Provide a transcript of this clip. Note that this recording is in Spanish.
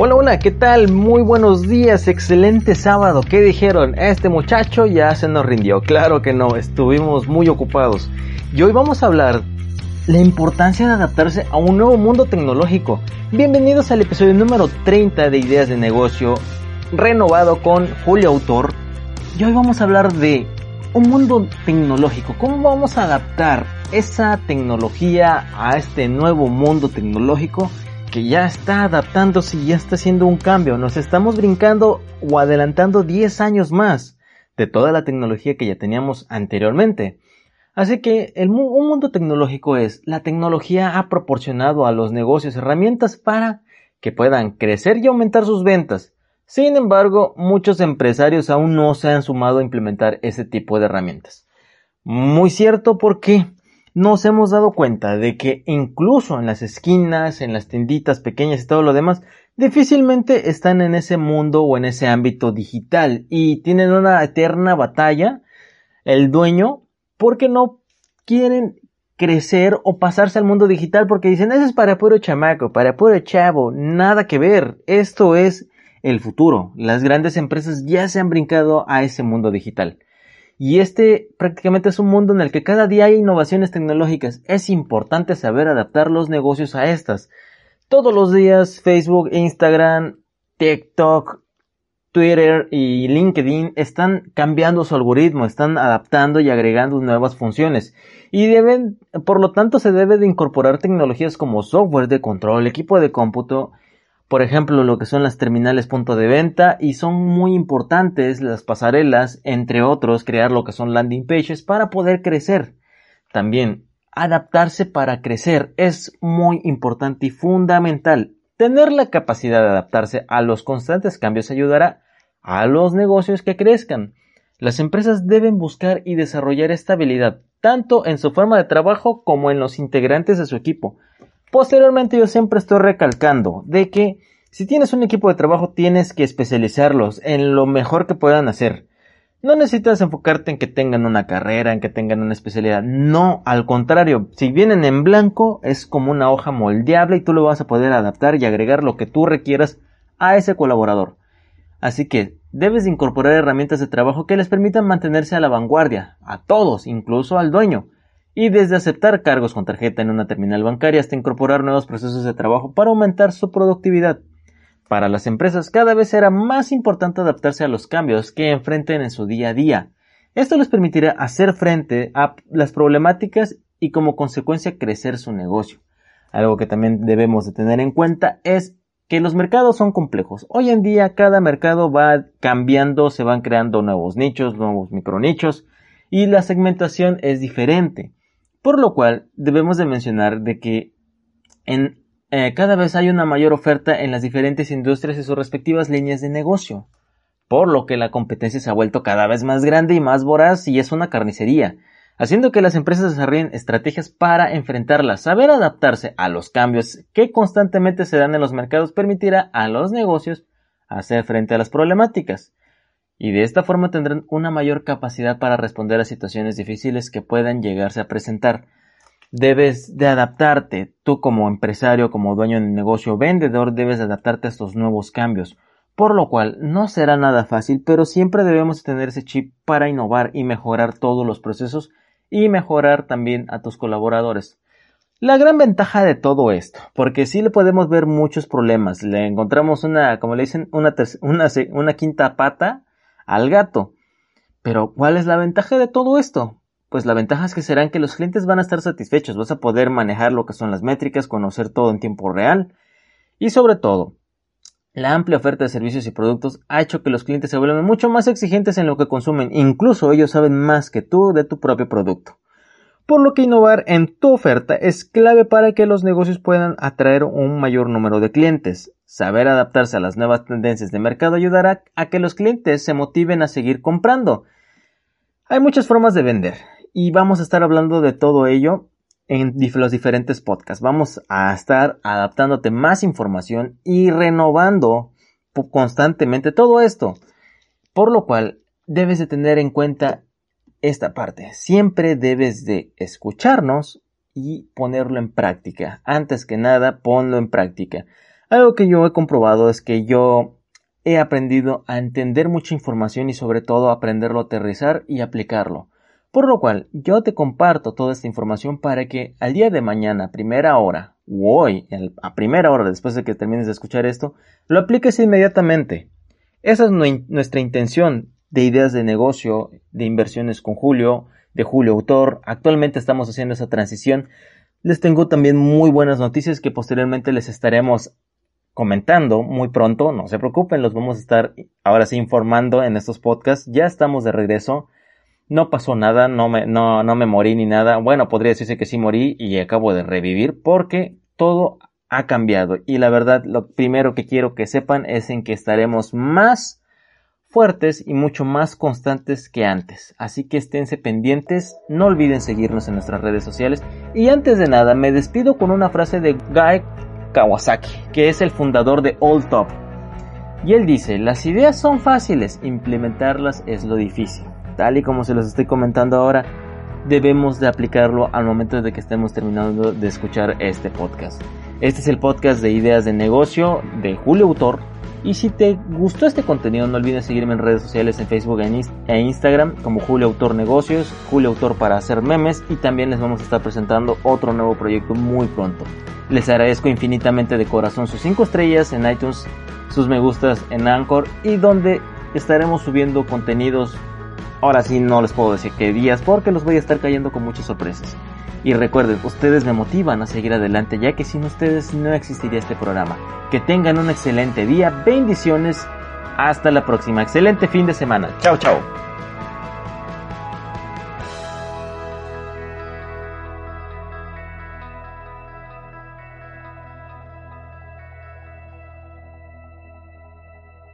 Hola, hola, ¿qué tal? Muy buenos días, excelente sábado. ¿Qué dijeron? Este muchacho ya se nos rindió. Claro que no, estuvimos muy ocupados. Y hoy vamos a hablar la importancia de adaptarse a un nuevo mundo tecnológico. Bienvenidos al episodio número 30 de Ideas de Negocio, renovado con Julio Autor. Y hoy vamos a hablar de un mundo tecnológico. ¿Cómo vamos a adaptar esa tecnología a este nuevo mundo tecnológico? Que ya está adaptándose y ya está haciendo un cambio. Nos estamos brincando o adelantando 10 años más de toda la tecnología que ya teníamos anteriormente. Así que el, un mundo tecnológico es, la tecnología ha proporcionado a los negocios herramientas para que puedan crecer y aumentar sus ventas. Sin embargo, muchos empresarios aún no se han sumado a implementar ese tipo de herramientas. Muy cierto porque nos hemos dado cuenta de que incluso en las esquinas, en las tienditas pequeñas y todo lo demás, difícilmente están en ese mundo o en ese ámbito digital y tienen una eterna batalla el dueño porque no quieren crecer o pasarse al mundo digital porque dicen eso es para puro chamaco, para puro chavo, nada que ver, esto es el futuro. Las grandes empresas ya se han brincado a ese mundo digital. Y este prácticamente es un mundo en el que cada día hay innovaciones tecnológicas. Es importante saber adaptar los negocios a estas. Todos los días Facebook, Instagram, TikTok, Twitter y LinkedIn están cambiando su algoritmo, están adaptando y agregando nuevas funciones. Y deben, por lo tanto, se debe de incorporar tecnologías como software de control, equipo de cómputo, por ejemplo, lo que son las terminales punto de venta y son muy importantes las pasarelas, entre otros, crear lo que son landing pages para poder crecer. También, adaptarse para crecer es muy importante y fundamental. Tener la capacidad de adaptarse a los constantes cambios ayudará a los negocios que crezcan. Las empresas deben buscar y desarrollar estabilidad, tanto en su forma de trabajo como en los integrantes de su equipo. Posteriormente yo siempre estoy recalcando de que si tienes un equipo de trabajo tienes que especializarlos en lo mejor que puedan hacer. No necesitas enfocarte en que tengan una carrera, en que tengan una especialidad. No, al contrario, si vienen en blanco es como una hoja moldeable y tú lo vas a poder adaptar y agregar lo que tú requieras a ese colaborador. Así que debes incorporar herramientas de trabajo que les permitan mantenerse a la vanguardia, a todos, incluso al dueño y desde aceptar cargos con tarjeta en una terminal bancaria hasta incorporar nuevos procesos de trabajo para aumentar su productividad. Para las empresas cada vez será más importante adaptarse a los cambios que enfrenten en su día a día. Esto les permitirá hacer frente a las problemáticas y como consecuencia crecer su negocio. Algo que también debemos de tener en cuenta es que los mercados son complejos. Hoy en día cada mercado va cambiando, se van creando nuevos nichos, nuevos micronichos y la segmentación es diferente. Por lo cual debemos de mencionar de que en, eh, cada vez hay una mayor oferta en las diferentes industrias y sus respectivas líneas de negocio, por lo que la competencia se ha vuelto cada vez más grande y más voraz y es una carnicería, haciendo que las empresas desarrollen estrategias para enfrentarlas. Saber adaptarse a los cambios que constantemente se dan en los mercados permitirá a los negocios hacer frente a las problemáticas y de esta forma tendrán una mayor capacidad para responder a situaciones difíciles que puedan llegarse a presentar. Debes de adaptarte, tú como empresario, como dueño de negocio, vendedor, debes de adaptarte a estos nuevos cambios, por lo cual no será nada fácil, pero siempre debemos tener ese chip para innovar y mejorar todos los procesos y mejorar también a tus colaboradores. La gran ventaja de todo esto, porque sí le podemos ver muchos problemas, le encontramos una, como le dicen, una, una, una quinta pata al gato. Pero, ¿cuál es la ventaja de todo esto? Pues la ventaja es que serán que los clientes van a estar satisfechos, vas a poder manejar lo que son las métricas, conocer todo en tiempo real y sobre todo, la amplia oferta de servicios y productos ha hecho que los clientes se vuelvan mucho más exigentes en lo que consumen, incluso ellos saben más que tú de tu propio producto. Por lo que innovar en tu oferta es clave para que los negocios puedan atraer un mayor número de clientes. Saber adaptarse a las nuevas tendencias de mercado ayudará a que los clientes se motiven a seguir comprando. Hay muchas formas de vender y vamos a estar hablando de todo ello en los diferentes podcasts. Vamos a estar adaptándote más información y renovando constantemente todo esto. Por lo cual debes de tener en cuenta esta parte. Siempre debes de escucharnos y ponerlo en práctica. Antes que nada, ponlo en práctica. Algo que yo he comprobado es que yo he aprendido a entender mucha información y sobre todo aprenderlo a aterrizar y aplicarlo. Por lo cual, yo te comparto toda esta información para que al día de mañana, primera hora, o hoy, a primera hora después de que termines de escuchar esto, lo apliques inmediatamente. Esa es nuestra intención de ideas de negocio, de inversiones con Julio, de Julio Autor. Actualmente estamos haciendo esa transición. Les tengo también muy buenas noticias que posteriormente les estaremos comentando muy pronto. No se preocupen, los vamos a estar ahora sí informando en estos podcasts. Ya estamos de regreso. No pasó nada, no me, no, no me morí ni nada. Bueno, podría decirse que sí morí y acabo de revivir porque todo ha cambiado. Y la verdad, lo primero que quiero que sepan es en que estaremos más fuertes y mucho más constantes que antes. Así que esténse pendientes, no olviden seguirnos en nuestras redes sociales. Y antes de nada, me despido con una frase de Guy Kawasaki, que es el fundador de All Top. Y él dice, las ideas son fáciles, implementarlas es lo difícil tal y como se los estoy comentando ahora, debemos de aplicarlo al momento de que estemos terminando de escuchar este podcast. Este es el podcast de ideas de negocio de Julio Autor. Y si te gustó este contenido, no olvides seguirme en redes sociales en Facebook e Instagram como Julio Autor Negocios, Julio Autor para hacer memes y también les vamos a estar presentando otro nuevo proyecto muy pronto. Les agradezco infinitamente de corazón sus 5 estrellas en iTunes, sus me gustas en Anchor y donde estaremos subiendo contenidos Ahora sí no les puedo decir qué días porque los voy a estar cayendo con muchas sorpresas. Y recuerden, ustedes me motivan a seguir adelante ya que sin ustedes no existiría este programa. Que tengan un excelente día, bendiciones, hasta la próxima, excelente fin de semana. Chao, chao.